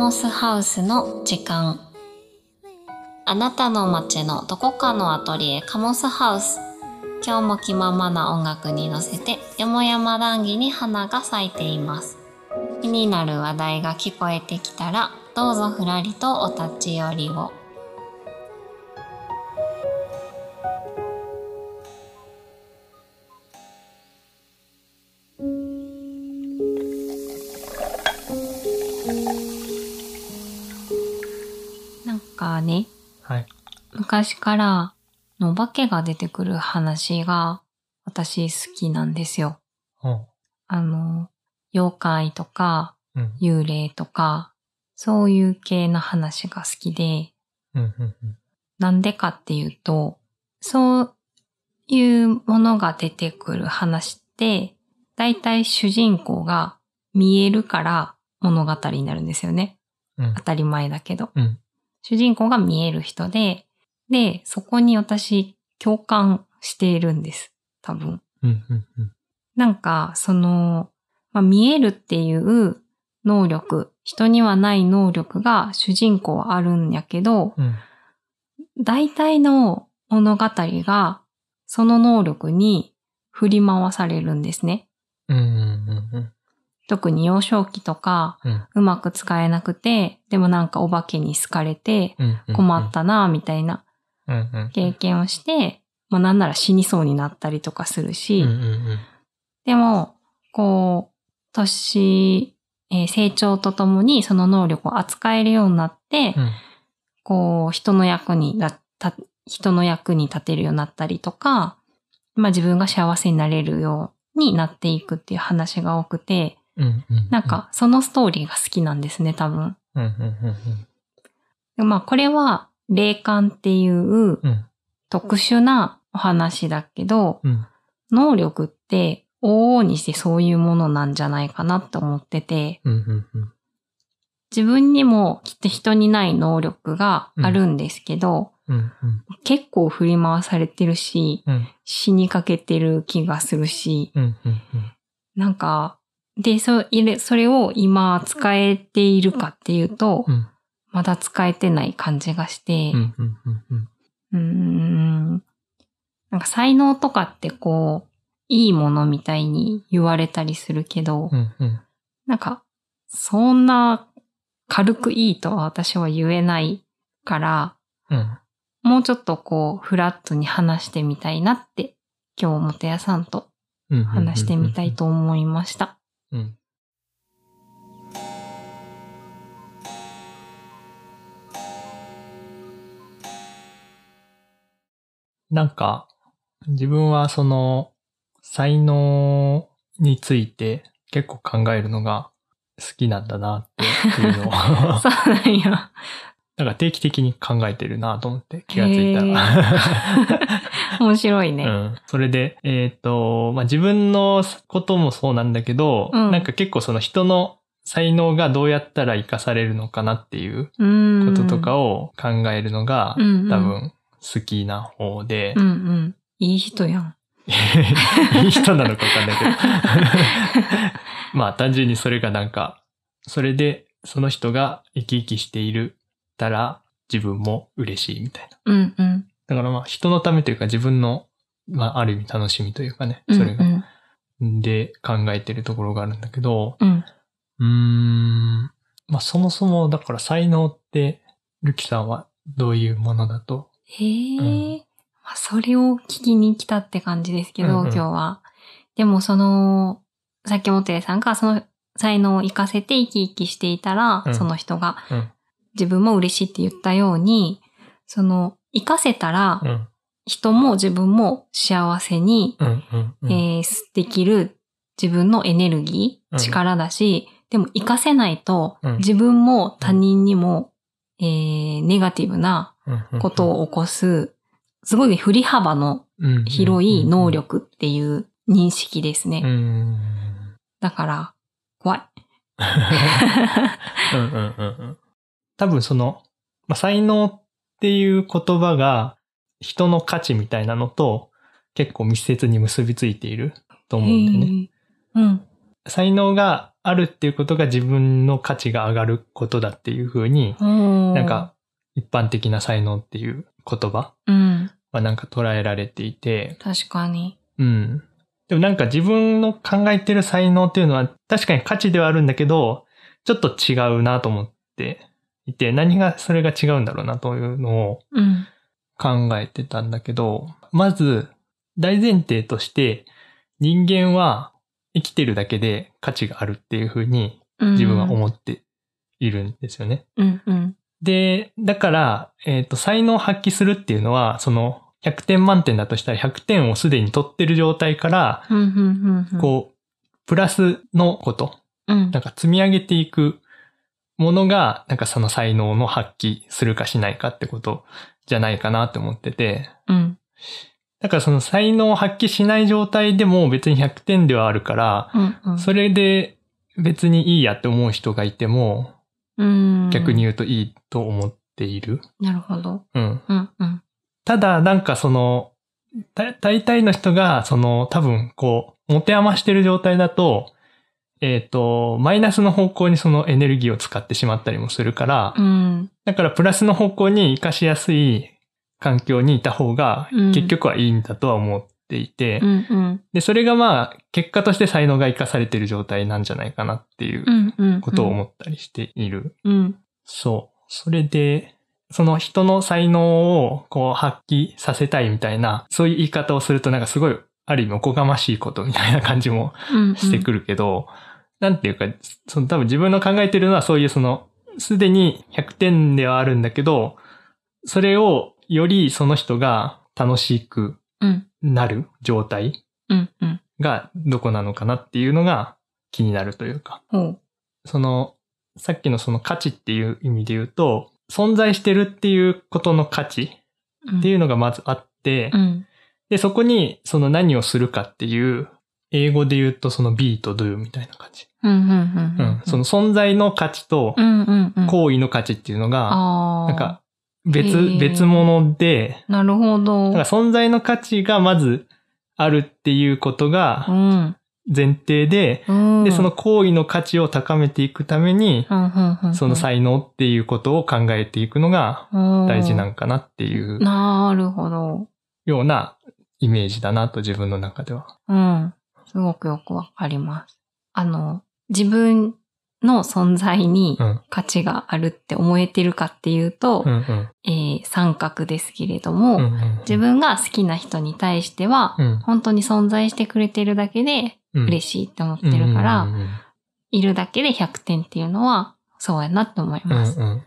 モスハウスの時間。あなたの街のどこかのアトリエカモスハウス。今日も気ままな音楽に乗せてよもやま談義に花が咲いています。気になる話題が聞こえてきたらどうぞふらりとお立ち寄りを。昔からのお化けが出てくる話が私好きなんですよ。うん。あの、妖怪とかうん。幽霊とか、そういう系の話が好きで、なんでかっていうと、そういうものが出てくる話って、だいたい主人公が見えるから物語になるんですよね。うん当たり前だけど。うん。主人公が見える人で、で、そこに私共感しているんです。多分。うん。うん。うん。なんか、その、まあ、見えるっていう能力、人にはない能力が主人公はあるんやけど、うん。大体の物語がその能力に振り回されるんですね。うん。うん。特に幼少期とかうん。うまく使えなくて、でもなんかお化けに好かれてうん。困ったなみたいな。経験をして、まあなんなら死にそうになったりとかするし。でも、こう、年、えー成長とともにその能力を扱えるようになって、うん。こう、人の役になった、人の役に立てるようになったりとか、まあ自分が幸せになれるようになっていくっていう話が多くて。なん、かそのストーリーが好きなんですね、多分。まあこれは霊感っていううん。特殊なお話だけど、うん。能力って往々にしてそういうものなんじゃないかなって思ってて、うん。うん。うん。自分にもきっと人にない能力があるんですけど、うん。うん。結構振り回されてるし、うん。死にかけてる気がするし、うん。うん。なんか、で、それ、それを今使えているかっていうと、うん。まだ使えてない感じがしてう、ん。なんか才能とかってこう、いいものみたいに言われたりするけど、うん。うん。なんか、そんな軽くいいとは私は言えないから、うん。もうちょっとこう、フラットに話してみたいなって、今日、もてやさんとうん。話してみたいと思いました。うん。なんか、自分はその、才能について結構考えるのが好きなんだなっていうのを、そうなんや。なんか定期的に考えてるなと思って気がついたへら。面白いね。うん。それで、えっ、と、まあ、自分のこともそうなんだけど、うんなんか結構その人の才能がどうやったら活かされるのかなっていう。こととかを考えるのが、うんうん多分好きな方でう、んうん。いい人やん。いい人なのかわかんないけど。まあ単純にそれがなんか、それでその人が生き生きしているたら自分も嬉しいみたいな。うんうん。だからまあ人のためというか自分の、まあある意味楽しみというかね、それが。うんで考えてるところがあるんだけど、うん。うーん、まあそもそもだから才能って、ルキさんはどういうものだとへえ、うん。まあ、それを聞きに来たって感じですけど、うんうん。今日は。でもその、さっきもてさんがその才能を活かせて生き生きしていたら、うん。その人がうん。自分も嬉しいって言ったように、その、活かせたら、うん、人も自分も幸せに、できる自分のエネルギー、うん。力だし、でも活かせないと、うん。自分も他人にも、えーネガティブなうんことを起こす、すごい振り幅の広い能。力っていう認識ですね。だから、怖い。うんうんうんうん多分その、まあ、才能っていう言葉が人の価値みたいなのと結構密接に結びついていると思うんだよね。うん。才能があるっていうことが自分の価値が上がることだっていうふうに、ななんか、一般的な才能っていう言葉うん。はなんか捉えられていて、確かに。うん。でもなんか自分の考えてる才能っていうのは確かに価値ではあるんだけど、ちょっと違うなと思っていて、何がそれが違うんだろうなというのをうん。考えてたんだけど、まず大前提として人間は生きてるだけで価値があるっていうふうに自分は思っているんですよね。うん。うん。で、だから、えっ、と、才能を発揮するっていうのは、その100点満点だとしたら100点をすでに取ってる状態から。こう、プラスのこと、うん。なんか積み上げていくものが、なんかその才能の発揮するかしないかってことじゃないかなって思ってて、うん。だからその才能を発揮しない状態でも別に100点ではあるから、うん。それで別にいいやって思う人がいても、うん。逆に言うといいと思っている？なるほど。うん。うん。うん。ただ、なんかその、た大体の人が、その、多分、こう、持て余してる状態だと、えっ、と、マイナスの方向にそのエネルギーを使ってしまったりもするから、うん。だからプラスの方向に活かしやすい環境にいた方がうん、結局はいいんだとは思っていて、うん。うん。で、それがまあ、結果として才能が活かされてる状態なんじゃないかなっていううん。うん。ことを思ったりしている。うん。そう。それで、その人の才能をこう発揮させたいみたいな、そういう言い方をするとなんかすごい、ある意味おこがましいことみたいな感じもうん。してくるけど、なんていうか、その多分自分の考えてるのはそういうその、すでに100点ではあるんだけど、それをよりその人が楽しくうん。なる状態。がどこなのかなっていうのが気になるというか。ほう。その、さっきのその価値っていう意味で言うと、存在してるっていうことの価値っていうのがまずあって、うん。で、そこにその何をするかっていう、英語で言うとその be と do みたいな感じ。その存在の価値と。行為の価値っていうのが。なんか別別物で、なるほど。なんか存在の価値がまずあるっていうことうがん。前提で、うん。で、その行為の価値を高めていくために、うん、うん、うん。その才能っていうことを考えていくのがうん大事なんかなっていうなるほど。ようなイメージだなと自分の中では。うん。すごくよくわかります。あの、自分の存在にうん。価値があるって思えてるかっていうと、うんうん。えー三角ですけれども、うんうん自分が好きな人に対しては、うん本当に存在してくれてるだけでうん嬉しいって思ってるから、うんうんいるだけで100点っていうのは、そうやなって思いうんます。うんうん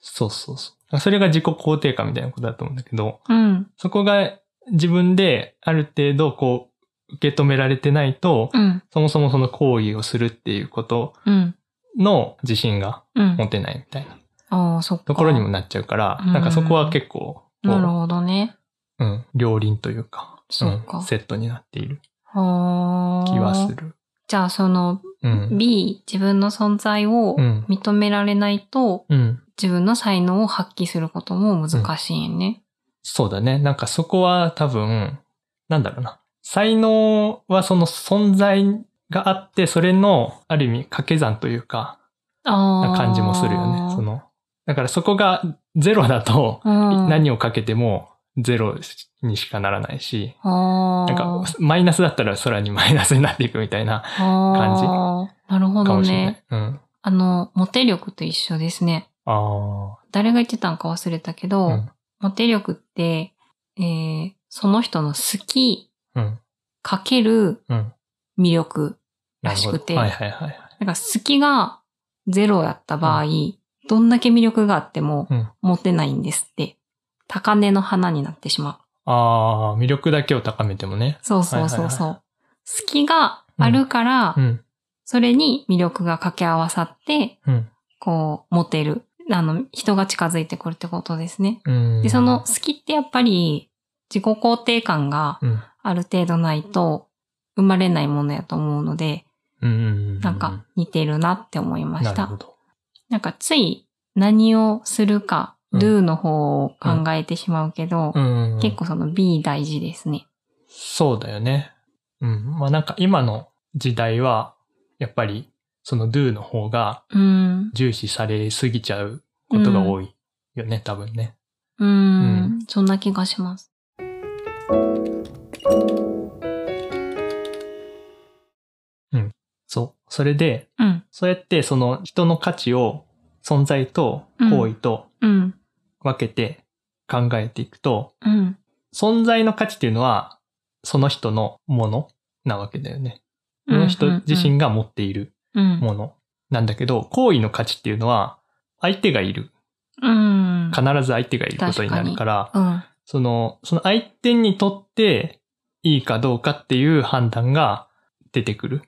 そうそうそう。それが自己肯定感みたいなことだと思うんだけど、うん。そこが自分である程度こう受け止められてないと、うん。そもそもその行為をするっていうことうん。の自信がうん。持てないみたいな。ところにもなっちゃうから、うんなんかそこは結構、なるほどね。うん、両輪というか、そうかんセットになっているはあ。気はする。じゃあそのうん。B、自分の存在をうん認められないと、うん。自分の才能を発揮することも難しいんね。そうだね。なんかそこは多分、なんだろうな。才能はその存在があって、それのある意味掛け算というか、ああ。な感じもするよね。その、だからそこがゼロだと、うん、何をかけてもゼロにしかならないし。なんかマイナスだったら空にマイナスになっていくみたいな感じああ。なるほど。ね。うん。あの、モテ力と一緒ですね。あ誰が言ってたんか忘れたけど、あ。うん。モテ力って、えー、その人の好きうん。かけるうん。魅力らしくてはいはいはい。だから好きがゼロやった場合、どんだけ魅力があってもうん。持てないんですって。高嶺の花になってしまう。ああ、魅力だけを高めてもね。そうそうそうそう。はいは好きがあるから、うん。それに魅力が掛け合わさって、うん。こう、モテる。あの、人が近づいてくるってことですね。うん。で、その好きってやっぱり自己肯定感がうん、ある程度ないと生まれないものやと思うので、うんうんうん。なんか似てるなって思いました。なるほど。なんかつい何をするか、うん do の方を考えてしまうけど、うん。結構その be 大事ですね。そうだよね。うん。まあなんか今の時代は、やっぱりその do の方がうん。重視されすぎちゃうことが多いよね、多分ね。うん。うんそんな気がします。そう。それで、うん。そうやってその人の価値を存在と行為とうん。分けて考えていくと、うん。存在の価値っていうのはその人のものなわけだよね。その人自身が持っているうん。ものなんだけど、行為の価値っていうのは相手がいる。うん。必ず相手がいることになるから、うん。その、その相手にとっていいかどうかっていう判断が出てくる。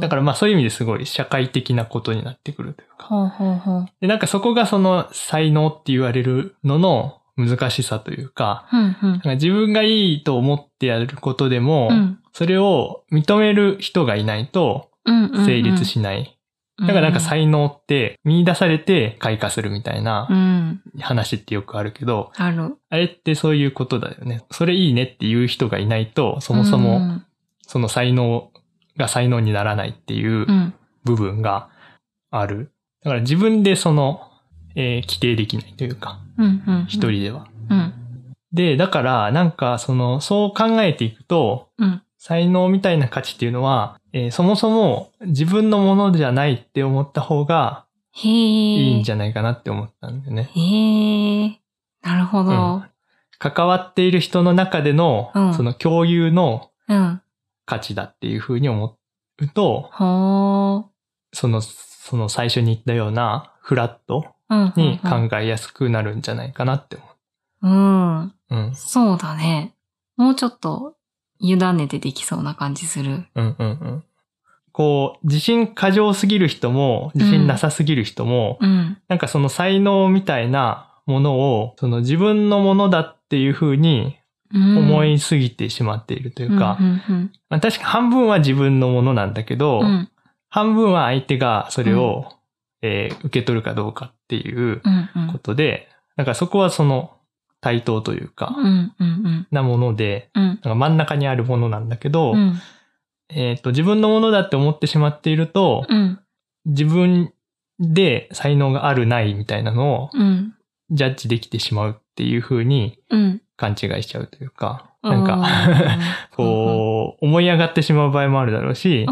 だからまあそういう意味ですごい社会的なことになってくるというか。で、なんかそこがその才能って言われるのの難しさというか、うんうんなん。か自分がいいと思ってやることでも、うん。それを認める人がいないとうんうんうん。成立しない。だからなんか才能って見出されて開花するみたいなうん。話ってよくあるけど、ある。あれってそういうことだよね。それいいねっていう人がいないと、そもそうもんその才能が才能にならないっていううん。部分がある。だから自分でその、えー規定できないというか、うんうん。一。人では。うん。で、だからなんかその、そう考えていくと、うん。才能みたいな価値っていうのは、えーそもそも自分のものじゃないって思った方が。いいんじゃないかなって思ったんだよね。へえ。なるほど。関わっている人の中での、うんその共有のうん。価値だっていうふうに思うと、ほその、その最初に言ったようなフラット。に考えやすくなるんじゃないかなって思うん。う。うん。そうだね。もうちょっと委ねてできそうな感じする。うんうんうん。こう、自信過剰すぎる人も、自信なさすぎる人も、うん。なんかその才能みたいなものを、その自分のものだっていうふうにうん思いすぎてしまっているというか、うんうんまあ、確か半分は自分のものなんだけど、うん。うん。半分は相手がそれを、えー受け取るかどうかっていううんうん。ことで、なんかそこはその対等というか、うんうんうん。なもので、うん。なんか真ん中にあるものなんだけど、うん。えっ、と、自分のものだって思ってしまっていると、うん。自分で才能があるないみたいなのをうん。ジャッジできてしまうっていう風にうん。勘違いしちゃうというか、なんか、う こう、思い上がってしまう場合もあるだろうし。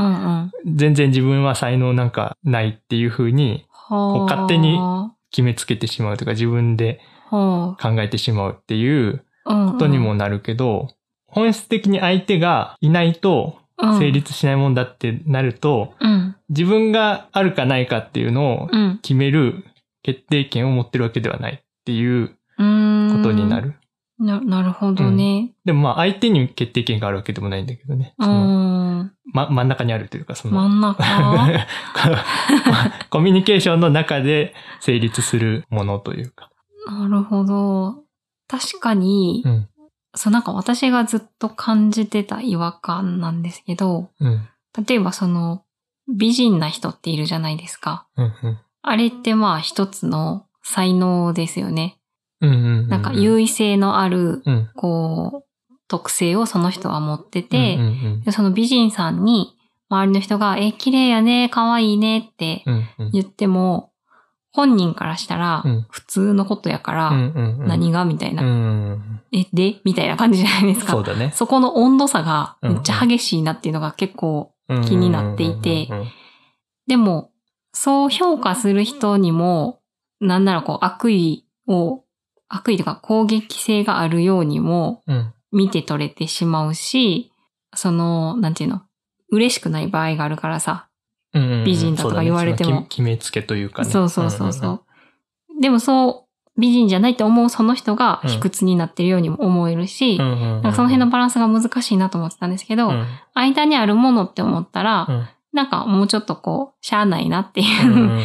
全然自分は才能なんかないっていう風にこう勝手に決めつけてしまうというか自分でほ考えてしまうっていう。ことにもなるけど、本質的に相手がいないとうん成。立しないもんだってなると、うん。自分があるかないかっていうのをうん。決める決定権を持ってるわけではないっていううん。ことにな。る。な、なるほどね。でもまあ相手に決定権があるわけでもないんだけどね。うそのん。ま、真ん中にあるというか、その、真ん中？コミュニケーションの中で成立するものというか。なるほど。確かに、うん。そうなんか私がずっと感じてた違和感なんですけど、うん。例えばその美人な人っているじゃないですか。うん。うん。あれってまあ一つの才能ですよね。なんか優位性のある、うん。こう、特性をその人は持ってて、その美人さんに周りの人が、え、綺麗やね、可愛いねって。言っても、本人からしたらうん普通のことやから。何がみたいな、うん。え、で？みたいな感じじゃないですか。そうだね。そこの温度差がめっちゃ激しいなっていうのが結構、気になっていてでも、そう評価する人にも、なんならこう悪意を、悪意とか攻撃性があるようにもうん。見て取れてしまうし、その、なんていうの、嬉しくない場合があるからさ、うん。美人だとか言われてもね決めつけというかね。そうそうそうそう。でもそう、美人じゃないって思うその人が卑屈になってるようにも思えるし、うん。うん。うん。なんかその辺のバランスが難しいなと思ってたんですけど、うん。間にあるものって思ったら、うん。なんかもうちょっとこう、しゃあないなっていうん。うん。ううん。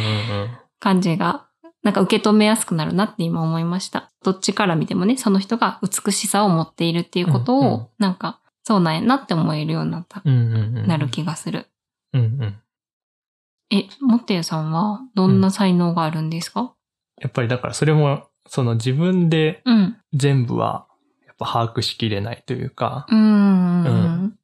感じが、なんか受け止めやすくなるなって今思いました。どっちから見てもね、その人が美しさを持っているっていうことを、うんうんなんか、そうなんやなって思えるようになった、うん。うん。なる気がする。うん。うん。え、もってやさんはどんな才能があるんですか？やっぱりだからそれも、その自分でうん。全部は、やっぱ把握しきれないというか、うーん。うん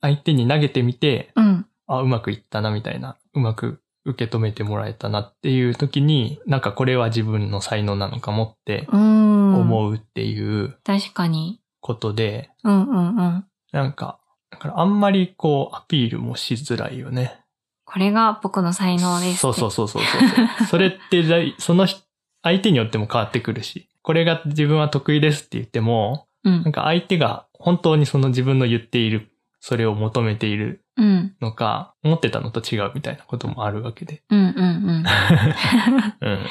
相手に投げてみて、うん。あ、うまくいったなみたいな、うまく受け止めてもらえたなっていう時に、なんかこれは自分の才能なのかもってうん。思うっていう確かに。ことで、うんうんうん。なんか、だからあんまりこうアピールもしづらいよね。これが僕の才能です。そうそうそうそうそう。それってだい、その人相手によっても変わってくるし、これが自分は得意ですって言っても、うんなん。か相手が本当にその自分の言っている、それを求めているうん。のか、思ってたのと違うみたいなこともあるわけで。うんうんうん。うん。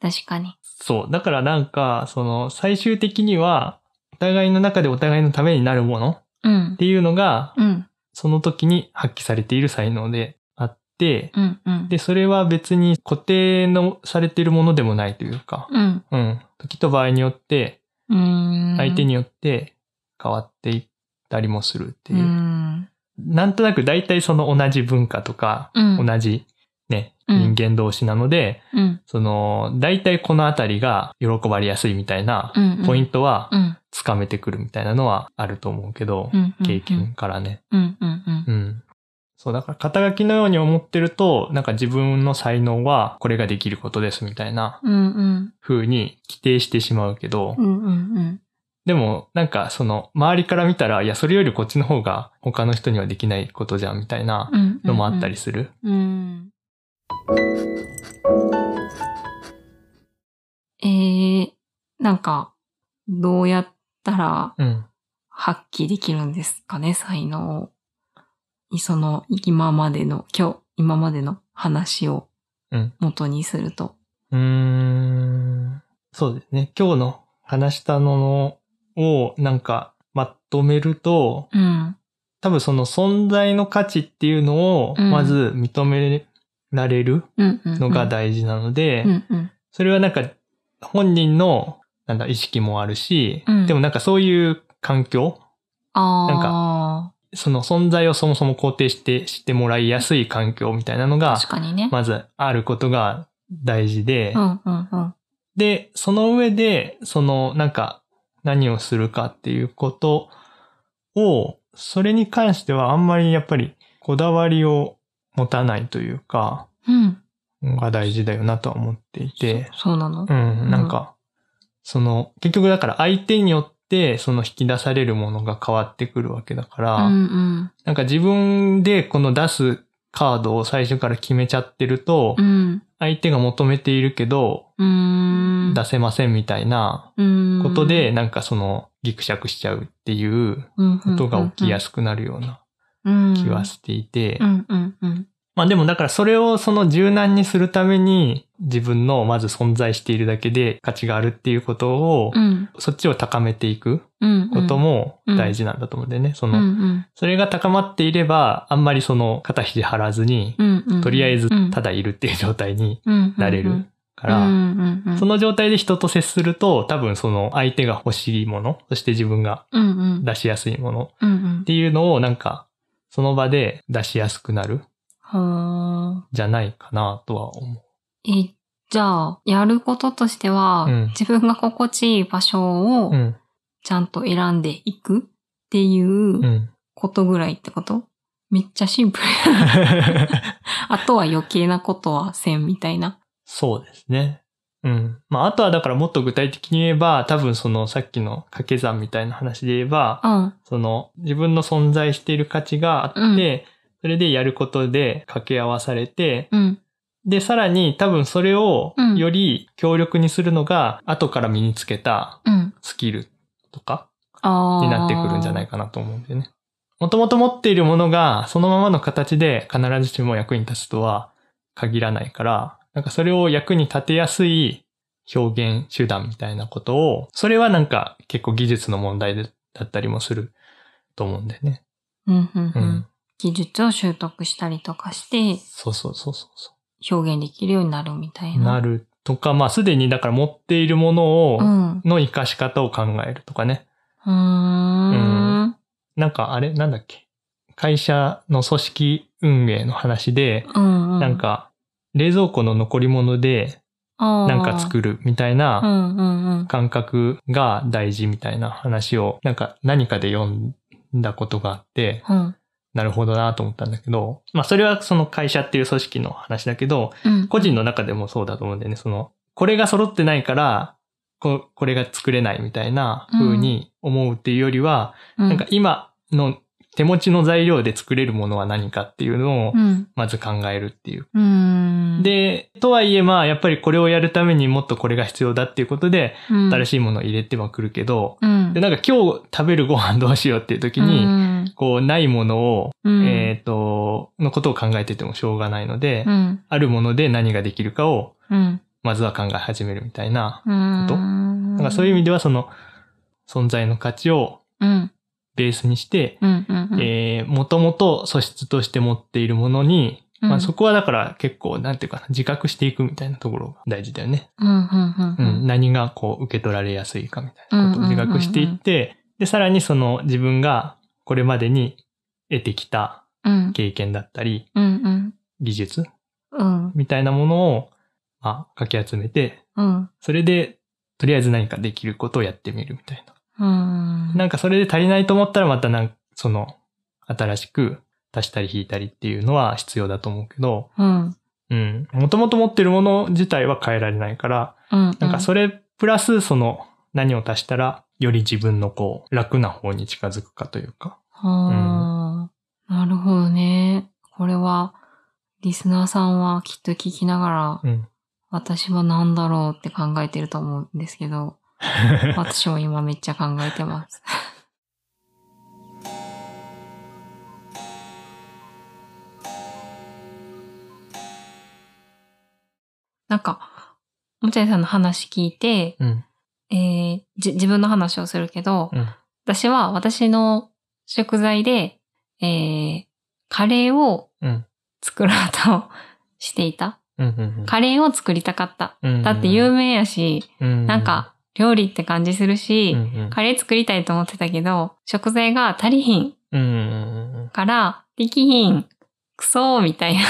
確かに。そう。だからなんか、その、最終的には、お互いの中でお互いのためになるものっうんて。いうのが、うん。その時に発揮されている才能であって、うんうん。で、それは別に固定のされているものでもないというか、うん。うん。時と場合によって。相手によって変わっていったりもするっていうう。ん。なんとなく大体その同じ文化とか、うん。同じね、うん人間同士なので、うん。その、大体このあたりが喜ばれやすいみたいなうん。ポイントはうん。つかめてくるみたいなのはあると思うけどう、ん。経験。からね。うんうんうん。うん。そう、だから肩書きのように思ってると、なんか自分の才能はこれができることですみたいなうんうん。風に規定してしまうけどう、んうんうん。でもなんかその周りから見たら、いや、それよりこっちの方が他の人にはできないことじゃんみたいなうん。のもあったりする。うん。えー、なんか、どうやったらうん。発揮できるんですかね、才能を。その、今までの、今日、今までの話をうん元にすると。うーん。そうですね。今日の話したのをなんかまとめると、うん。多分その存在の価値っていうのをうんまず認められる。のが大事なので。それはなんか本人のなんだ意識もあるし、うんでもなんかそういう環境、あなんその存在をそもそも肯定してしてもらいやすい環境みたいなのあ。がね。まずあることが大事で。で、その上で、その、なんか、何をするかっていうことを、それに関してはあんまりやっぱりこだわりを持たないというか、うん。が大事だよなとは思っていて、そうなの？うん、なんか、その、結局だから相手によってその引き出されるものが変わってくるわけだから、うんうん。なんか自分でこの出すカードを最初から決めちゃってると、うん。相手が求めているけど。出せませんみたいなうんことで、なんかその、ギクシャクしちゃうっていうことが起きやすくなるような気はしていて。まあでもだからそれをその柔軟にするために自分のまず存在しているだけで価値があるっていうことをう、んそっちを高めていくうん。ことも大事なんだと思うんだよね。そうんの、うんそれが高まっていれば、あんまりその肩肘張らずに、うんうん。とりあえずうんただいるっていう状態にななれるかうんら、うんうん。その状態で人と接すると、多分その相手が欲しいもの、そして自分がうんうん。出しやすいものうんうんっ。ていうのをなんか、その場で出しやすくなるじゃないかなとは思う。え、じゃあ、やることとしては、うん自分が心地いい場所をうん。ちゃんと選んでいく？っていううんことぐらいってこと？めっちゃシンプル。あとは余計なことはせんみたいな。そうですね。うん。まあ、あとはだからもっと具体的に言えば、多分そのさっきの掛け算みたいな話で言えば、うん。その自分の存在している価値があって、うんそれでやることで掛け合わされて、うん。で、さらに多分それをうんより強力にするのが、後から身につけたうん。スキルとか。になってくるんじゃないかなと思うんだよね。もともと持っているものがそのままの形で必ずしも役に立つとは限らないから、なんかそれを役に立てやすい表現手段みたいなことを、それはなんか結構技術の問題でだったりもすると思うんだよね。うんうんううんん。技術を習得したりとかしてそうそうそうそうそ表現できるようになるみたいう。な。な。るとか、まあすでにだから持っているものを、うん。の活かし方を考えるとかね。うーん。なんかあれなんだっけ会社の組織運営の話で、うんうん。なんか冷蔵庫の残り物でななんか作るみたいなうんうんうん。感覚が大事みたいな話をなんか何かで読んだことがあって、うん。なるほどなと思ったんだけど、まあそれはその会社っていう組織の話だけど、うん。個人の中でもそうだと思うんだよね。その、これが揃ってないから、ここれが作れないみたいな風に思うっていうよりは、うん、なんか今の手持ちの材料で作れるものは何かっていうのをう、ん。まず考えるっていう。うん。、で、とはいえまあ、やっぱりこれをやるためにもっとこれが必要だっていうことで、うん、新しいものを入れてはくるけど、うん。で、なんか今日食べるご飯どうしようっていう時に、うん、こう、ないものを、うん、えっ、と、のことを考えててもしょうがないので、うん。あるもので何ができるかを、うん。まずは考え始めるみたいな。うん。ことなんかそういう意味では、その、存在の価値をうん。ベースにして、もともと素質として持っているものに、うんまあそこはだから結構、なんていうかな、自覚していくみたいなところが大事だよね。何がこう受け取られやすいかみたいなことを自覚していって、で、さらにその自分がこれまでに得てきたうん。経験だったり、うん。うん。技術うん。みたいなものを、まあ、かき集めて、うん。それで、とりあえず何かできることをやってみるみたいな。うん。なんかそれで足りないと思ったらまたなんか、その、新しく足したり引いたりっていうのは必要だと思うけど、うん。うん。もともと持ってるもの自体は変えられないから、うん。なんかそれプラスその何を足したらより自分のこう楽な方に近づくかというか。はあ、なるほどね。これは、リスナーさんはきっと聞きながら、うん。私は何だろうって考えてると思うんですけど、私も今めっちゃ考えてます。なんか、もちゃいさんの話聞いて、うん。えーじ、自分の話をするけど、うん。私は私の食材で、えー、カレーをうん。作ろうとしていた。うん。うん。カレーを作りたかった。うんだって有名やし、うんなんか、料理って感じするし、うんうんカレー作りたいと思ってたけど、食材が足りひん。から、できひん、クソーみたいな。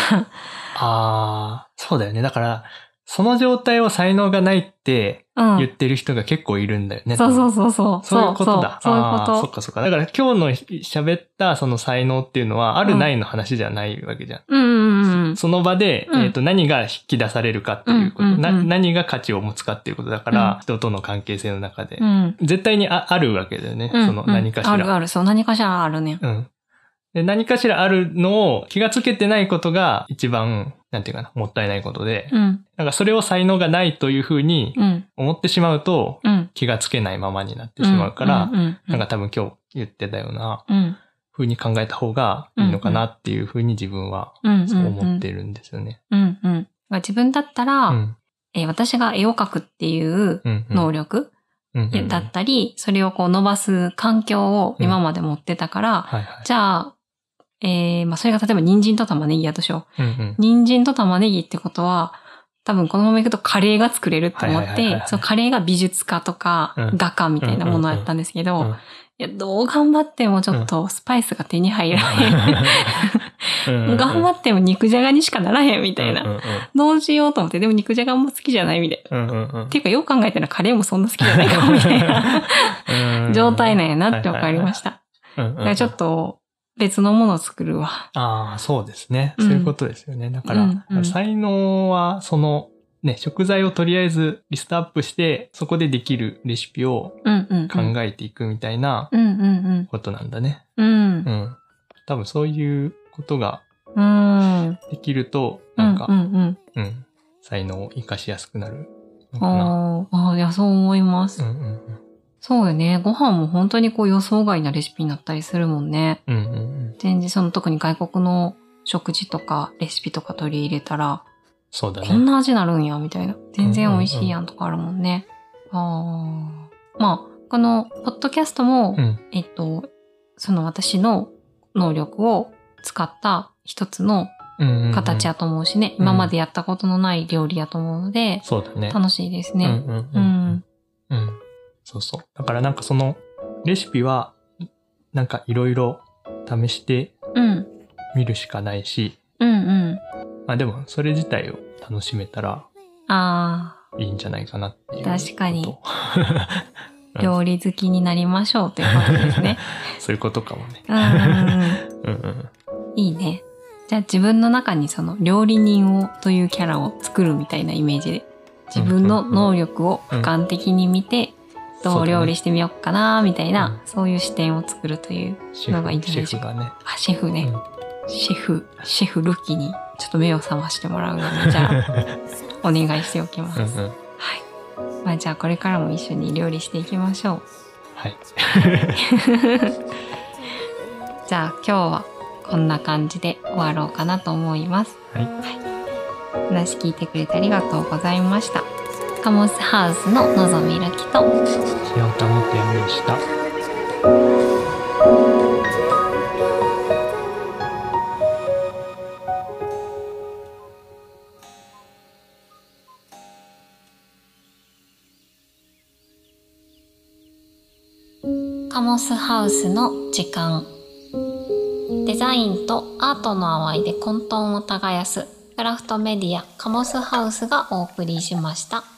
ああ、そうだよね。だから、その状態を才能がないってうん。言ってる人が結構いるんだよね。そうそうそうそう。そういうことだ。そうそういうあーそこっかそっか。だから今日の喋ったその才能っていうのは、あるうんないの話じゃないわけじゃん。と。うんうんうん。その場で、うんえっ、と、何が引き出されるかっていうこと、うんうんうんな何が価値を持つかっていうことだから、うん人との関係性の中で。うん。絶対にああるわけだよね。うんその何かしら。あるある、そう、何かしらあるね。うん。で何かしらあるのを気がつけてないことが一番、なんていうかな、もったいないことで、うん。なんかそれを才能がないというふうにうん。思ってしまうと、うん。気がつけないままになってしまうから、なんか多分今日言ってたようなうん。風に考えた方がいいのかなっていうふうに自分はうん。そう思ってるんですよね。自分だったら、うん。えー私が絵を描くっていううん。能力うんうんうんだったり、それをこう伸ばす環境を今まで持ってたから。じゃあ、えーまあそれが例えば人参と玉ねぎやとしよう。んうん。う。人参と玉ねぎってことは、多分このままいくとカレーが作れるって思ってそのカレーが美術家とかうん。画家みたいなものやったんですけど、うんいや、どう頑張ってもちょっとスパイスが手に入らへん。頑張っても肉じゃがにしかならへんみたいな。どうしようと思って、でも肉じゃがも好きじゃないみたいな。ていうか、よく考えたらカレーもそんな好きじゃないかもみたいなうん 状態なんやなって分かりました。ちょっと別のものを作るわ。ああ、そうですね。うんそういうことですよね。だから、うんうん才能は、その、ね、食材をとりあえずリストアップして、そこでできるレシピをうんうん、うん。考えていくみたいなうんうんことなんだね。うん。うんう。ん。多分そういうことがうん。できると、うんなんか、うんうん。うん、才能を活かしやすくなるのかな。あーあー、いや、そう思います。うんうんそうよね。ご飯も本当にこう予想外なレシピになったりするもんね。うん。うんうんうん。全然その特に外国の食事とかレシピとか取り入れたら、そうだね。こんな味なるんや、みたいな。全然美味しいやんとかあるもんね。ああ。まあ、この、ポッドキャストも、うん。えっと、その私の能力を使った一つのうんうんうん形やと思うしね、今までやったことのない料理やと思うので、そうだね。楽しいですね。うんうんううんん。うん。そうそう。だからなんかそのレシピはなんかいろいろ試してうん。みるしかないし、うんうん。まあでもそれ自体を楽しめたらあいいんじゃないかなっていうこと。確かに 料理好きになりましょうということですね。そういうことかもね。うんうんうん。うんうん。いいね。じゃあ自分の中にその料理人をというキャラを作るみたいなイメージで、自分の能力を俯瞰的に見て、どう料理してみようかな、みたいな、そういう視点を作るというシのがいいんじゃないでしょうか。ね。あ、シェフね。シェフ、シェフルキにちょっと目を覚ましてもらうので、じゃあ、お願いしておきます。はい。うんうん。まあじゃあこれからも一緒に料理していきましょう。はい。じゃあ今日はこんな感じで終わろうかなと思います。はい。話聞いてくれてありがとうございました。カモスハウスののぞみるきと、清田でした。カモスハウスの時間デザインとアートの淡いで混沌を耕すクラフトメディアカモスハウスがお送りしました。